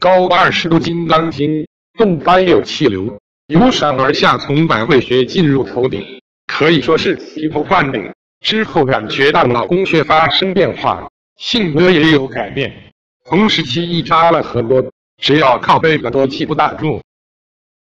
高二十度金刚经，动般有气流，由上而下从百会穴进入头顶，可以说是醍醐灌顶。之后感觉到脑供血发生变化，性格也有改变。同时期一扎了很多，只要靠背的多气不打住。